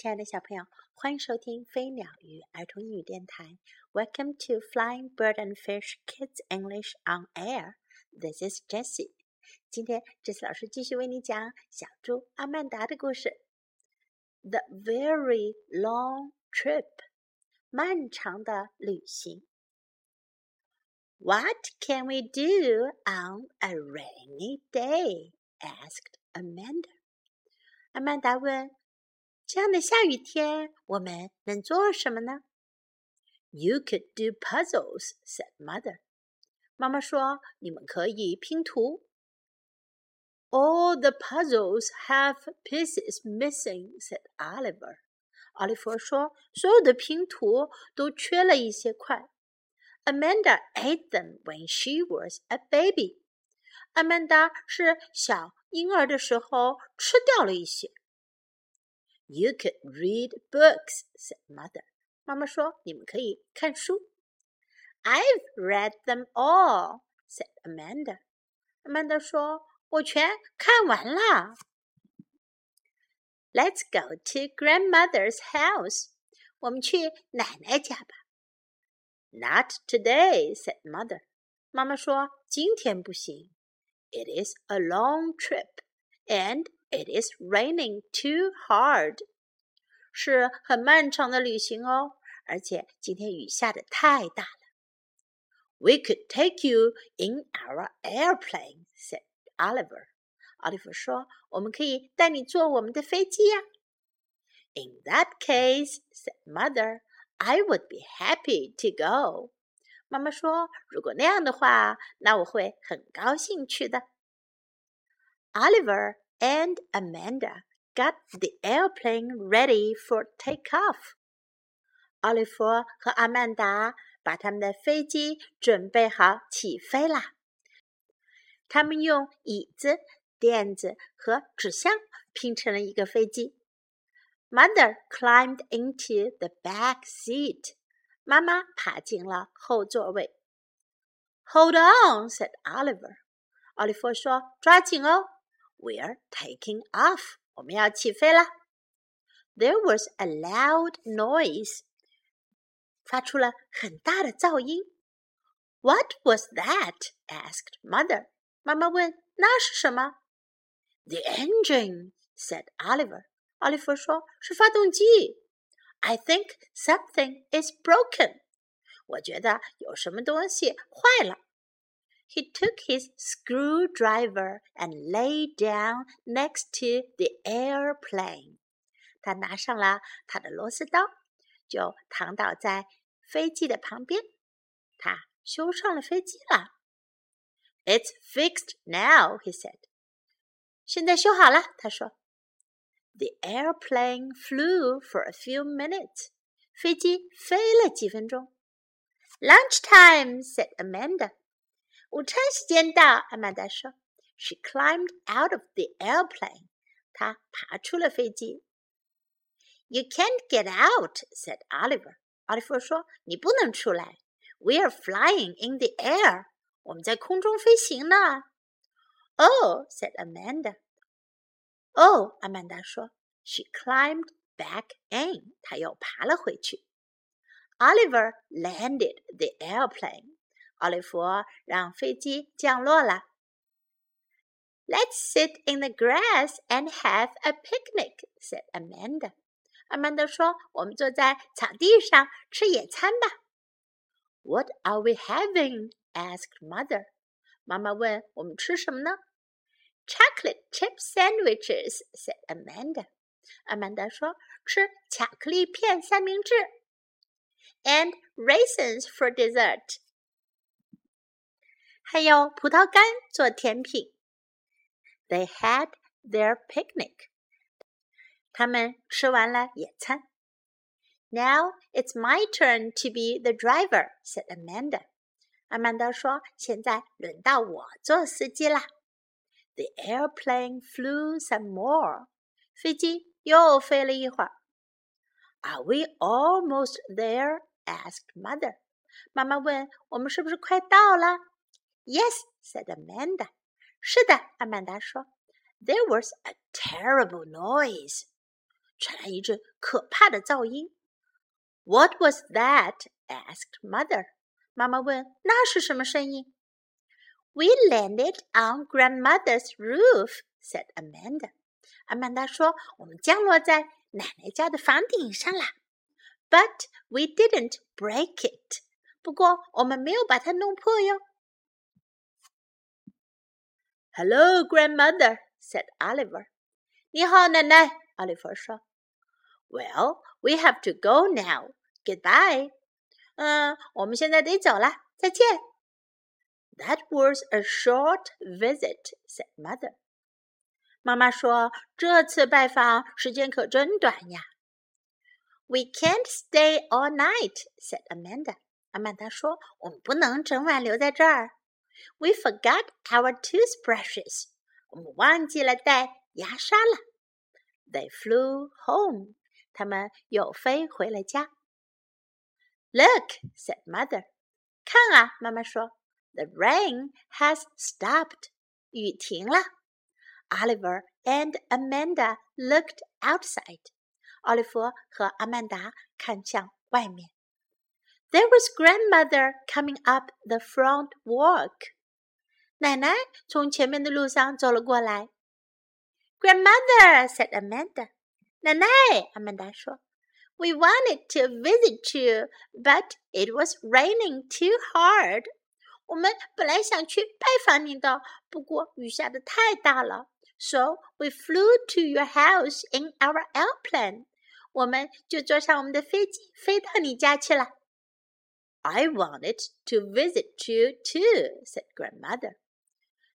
亲爱的小朋友，欢迎收听飞鸟鱼儿童英语电台。Welcome to Flying Bird and Fish Kids English on Air. This is Jessie. 今天，Jessie 老师继续为你讲小猪阿曼达的故事。The very long trip，漫长的旅行。What can we do on a rainy day? asked Amanda. 阿曼达问。 这样的下雨天，我们能做什么呢？You could do puzzles," said Mother. 妈妈说：“你们可以拼图。” All the puzzles have pieces missing," said Oliver. 奥利弗说：“所有的拼图都缺了一些块。” Amanda ate them when she was a baby. 阿曼达是小婴儿的时候吃掉了一些。 you could read books," said mother. 妈妈说：“你们可以看书。” I've read them all," said Amanda. Amanda 说：“我全看完了。” Let's go to grandmother's house. 我们去奶奶家吧。Not today," said mother. 妈妈说：“今天不行。It is a long trip, and it is raining too hard. 是很漫长的旅行哦，而且今天雨下的太大了。We could take you in our airplane," said Oliver. 奥利弗说：“我们可以带你坐我们的飞机呀。” In that case," said Mother, "I would be happy to go." 妈妈说：“如果那样的话，那我会很高兴去的。” Oliver and Amanda got the airplane ready for takeoff. 奥利弗和阿曼达把他们的飞机准备好起飞啦。他们用椅子、垫子和纸箱拼成了一个飞机。Mother climbed into the back seat. 妈妈爬进了后座位。Hold on, said Oliver. 奥利弗说：“抓紧哦 ，We're taking off.” 我们要起飞了。There was a loud noise，发出了很大的噪音。What was that? asked mother. 妈妈问：“那是什么？”The engine said Oliver. 奥利弗说：“是发动机。” I think something is broken. 我觉得有什么东西坏了。 he took his screwdriver and lay down next to the airplane. 他拿上了他的螺丝刀，就躺倒在飞机的旁边。他修上了飞机了。It's fixed now, he said. 现在修好了，他说。The airplane flew for a few minutes. 飞机飞了几分钟。Lunch time, said Amanda. 午餐时间到，阿曼达说。She climbed out of the airplane. 她爬出了飞机。You can't get out, said Oliver. 奥利弗说：“你不能出来。We are flying in the air. 我们在空中飞行呢。” Oh, said Amanda. Oh, 阿曼达说。She climbed back in. 她又爬了回去。Oliver landed the airplane. 奥利弗让飞机降落了。Let's sit in the grass and have a picnic," said Amanda. 阿曼达说：“我们坐在草地上吃野餐吧。” What are we having? asked Mother. 妈妈问：“我们吃什么呢？” Chocolate chip sandwiches," said Amanda. 阿曼达说：“吃巧克力片三明治。” And raisins for dessert. 还有葡萄干做甜品。They had their picnic. 他们吃完了野餐。Now it's my turn to be the driver," said Amanda. 阿曼达说：“现在轮到我做司机啦。” The airplane flew some more. 飞机又飞了一会儿。Are we almost there? asked Mother. 妈妈问：“我们是不是快到了？” Yes, said Amanda. 是的，阿曼达说。There was a terrible noise. 传来一阵可怕的噪音。What was that? asked mother. 妈妈问：“那是什么声音？” We landed on grandmother's roof, said Amanda. 阿曼达说：“我们降落在奶奶家的房顶上啦。” But we didn't break it. 不过我们没有把它弄破哟。 Hello, grandmother, said Oliver. 你好，奶奶。奥利弗说。Well, we have to go now. Goodbye. 嗯，我们现在得走了，再见。That was a short visit, said mother. 妈妈说：“这次拜访时间可真短呀。” We can't stay all night," said Amanda. 阿曼达说：“我们不能整晚留在这儿。” We forgot our toothbrushes. 我们忘记了带牙刷了。They flew home. 他们又飞回了家。Look, said mother. 看啊，妈妈说，The rain has stopped. 雨停了。Oliver and Amanda looked outside. 奥利弗和阿曼达看向外面。 There was grandmother coming up the front walk. 奶奶从前面的路上走了过来。Grandmother said Amanda. 奶奶，阿曼达说。we wanted to visit you, but it was raining too hard. 我们本来想去拜访你的，不过雨下的太大了。So we flew to your house in our airplane. 我们就坐上我们的飞机飞到你家去了。 I wanted to visit you too," said grandmother.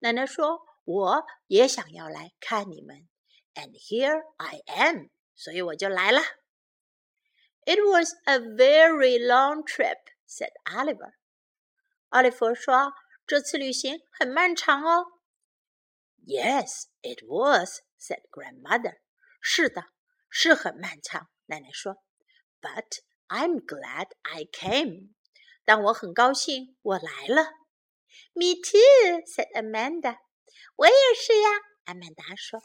奶奶说：“我也想要来看你们。” And here I am. 所以我就来了。it was a very long trip," said Oliver. 奥利弗说：“这次旅行很漫长哦。” Yes, it was," said grandmother. 是的，是很漫长。奶奶说。But I'm glad I came. 但我很高兴我来了。Me too," said Amanda. 我也是呀，阿曼达说。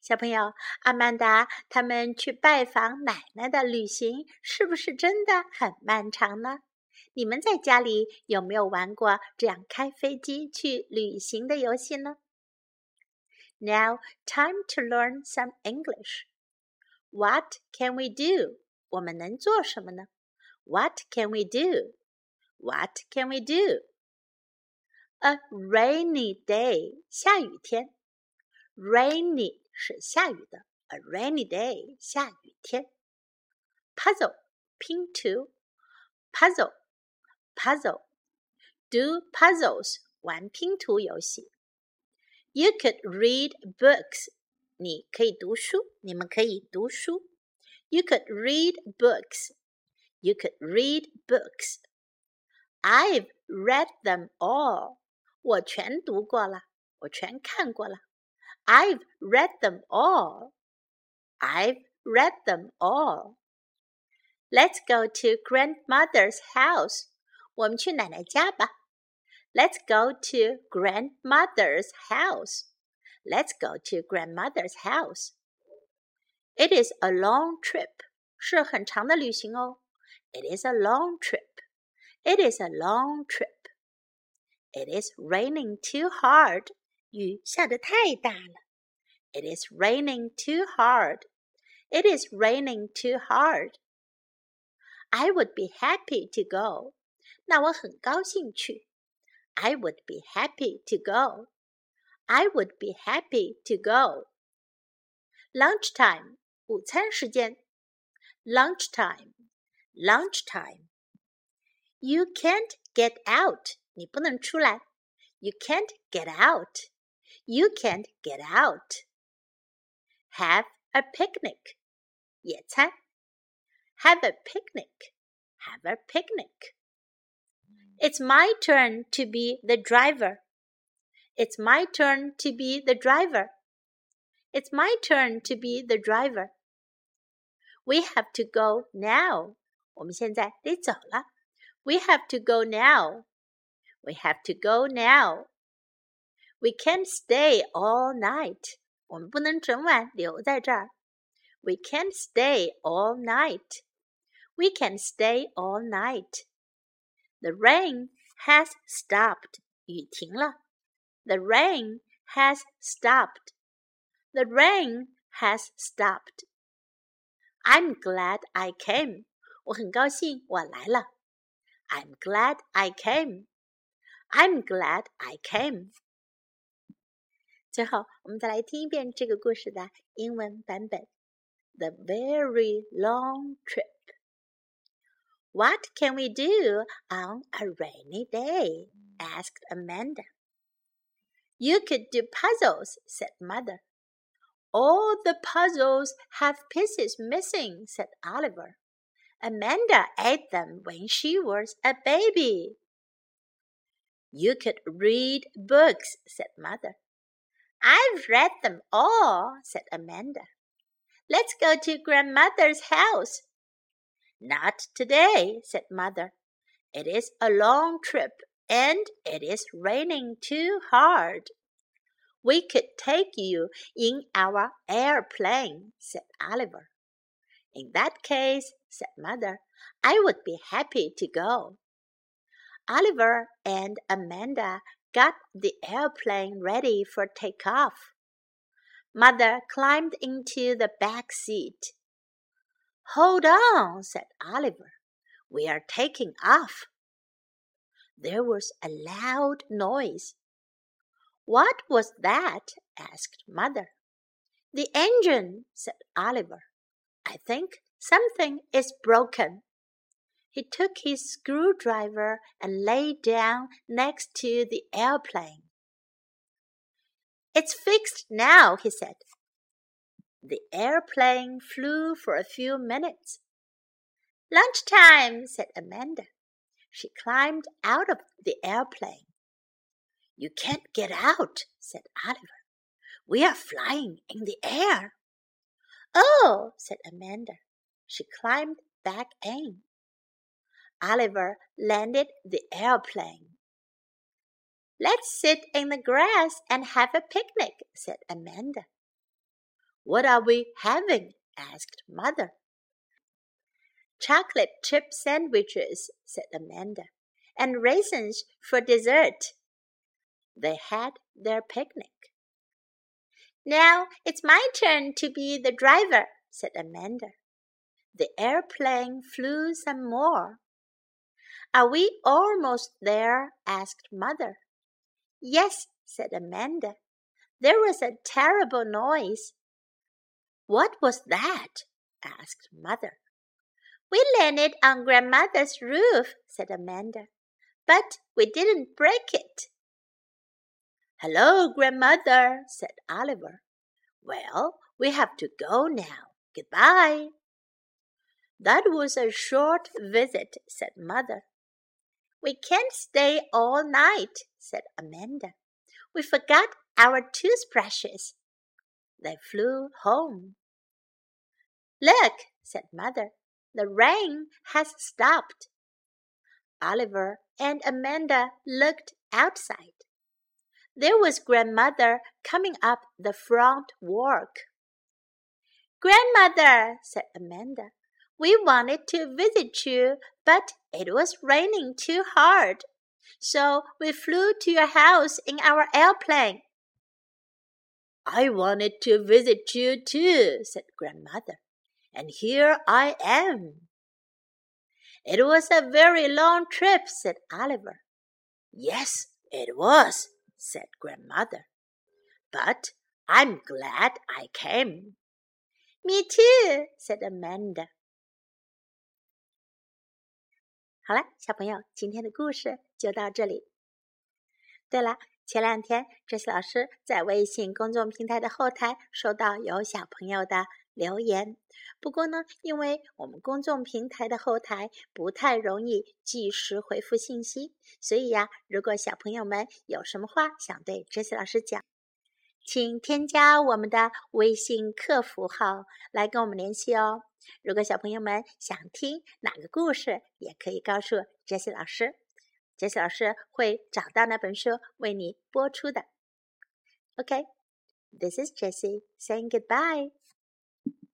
小朋友，阿曼达他们去拜访奶奶的旅行是不是真的很漫长呢？你们在家里有没有玩过这样开飞机去旅行的游戏呢？Now time to learn some English. What can we do? 我们能做什么呢 ？What can we do? What can we do? A rainy day，下雨天。Rainy 是下雨的，a rainy day，下雨天。puzzle 拼图，puzzle，puzzle，do puzzles 玩拼图游戏。You could read books，你可以读书，你们可以读书。You could read books. You could read books. I've read them all. 我全读过了，我全看过了。I've read them all. I've read them all. Let's go to grandmother's house. 我们去奶奶家吧。Let's go to grandmother's house. Let's go to grandmother's house. It is a long trip. 是很长的旅行哦。 It is a long trip. It is a long trip. It is raining too hard. 雨下得太大了。It is raining too hard. It is raining too hard. I would be happy to go. 那我很高兴去。I would be happy to go. I would be happy to go. Lunchtime. 午餐时间。Lunchtime. Lunchtime. You can't get out. 你不能出来。You can't get out. You can't get out. Have a picnic. 野餐. Have a picnic. Have a picnic. It's my turn to be the driver. It's my turn to be the driver. It's my turn to be the driver. We have to go now. 我们现在得走了。We have to go now. We have to go now. We can't stay all night. 我们不能整晚留在这儿。We can't stay all night. We can stay all night. The rain has stopped. 雨停了。The rain has stopped. The rain has stopped. I'm glad I came. 我很高兴我来了。I'm glad I came. I'm glad I came. 最后，我们再来听一遍这个故事的英文版本。The very long trip. What can we do on a rainy day? asked Amanda. You could do puzzles, said Mother. All the puzzles have pieces missing, said Oliver. Amanda ate them when she was a baby. You could read books, said Mother. I've read them all, said Amanda. Let's go to grandmother's house. Not today, said Mother. It is a long trip and it is raining too hard. We could take you in our airplane, said Oliver. In that case, said Mother, I would be happy to go. Oliver and Amanda got the airplane ready for takeoff. Mother climbed into the back seat. Hold on, said Oliver. We are taking off. There was a loud noise. What was that? asked Mother. The engine, said Oliver. I think something is broken. He took his screwdriver and lay down next to the airplane. It's fixed now, he said. The airplane flew for a few minutes. Lunch time, said Amanda. She climbed out of the airplane. You can't get out, said Oliver. We are flying in the air. Oh, said Amanda. She climbed back in. Oliver landed the airplane. Let's sit in the grass and have a picnic, said Amanda. What are we having? asked Mother. Chocolate chip sandwiches, said Amanda, and raisins for dessert. They had their picnic. Now it's my turn to be the driver, said Amanda. The airplane flew some more. Are we almost there? asked Mother. Yes, said Amanda. There was a terrible noise. What was that? asked Mother. We landed on Grandmother's roof, said Amanda, but we didn't break it. Hello, grandmother, said Oliver. Well, we have to go now. Goodbye. That was a short visit, said Mother. We can't stay all night, said Amanda. We forgot our toothbrushes. They flew home. Look, said Mother, the rain has stopped. Oliver and Amanda looked outside there was grandmother coming up the front walk. Grandmother, said Amanda, we wanted to visit you, but it was raining too hard. So we flew to your house in our airplane. I wanted to visit you too, said grandmother, and here I am. It was a very long trip, said Oliver. Yes, it was, said grandmother. But I'm glad I came. Me too, said Amanda. 好了，小朋友，今天的故事就到这里。对了，前两天这些老师在微信公众平台的后台收到有小朋友的留言。不过呢，因为我们公众平台的后台不太容易及时回复信息，所以呀，如果小朋友们有什么话想对哲西老师讲，请添加我们的微信客服号来跟我们联系哦。如果小朋友们想听哪个故事，也可以告诉哲西老师，哲西老师会找到那本书为你播出的。OK。This is Jessie saying goodbye.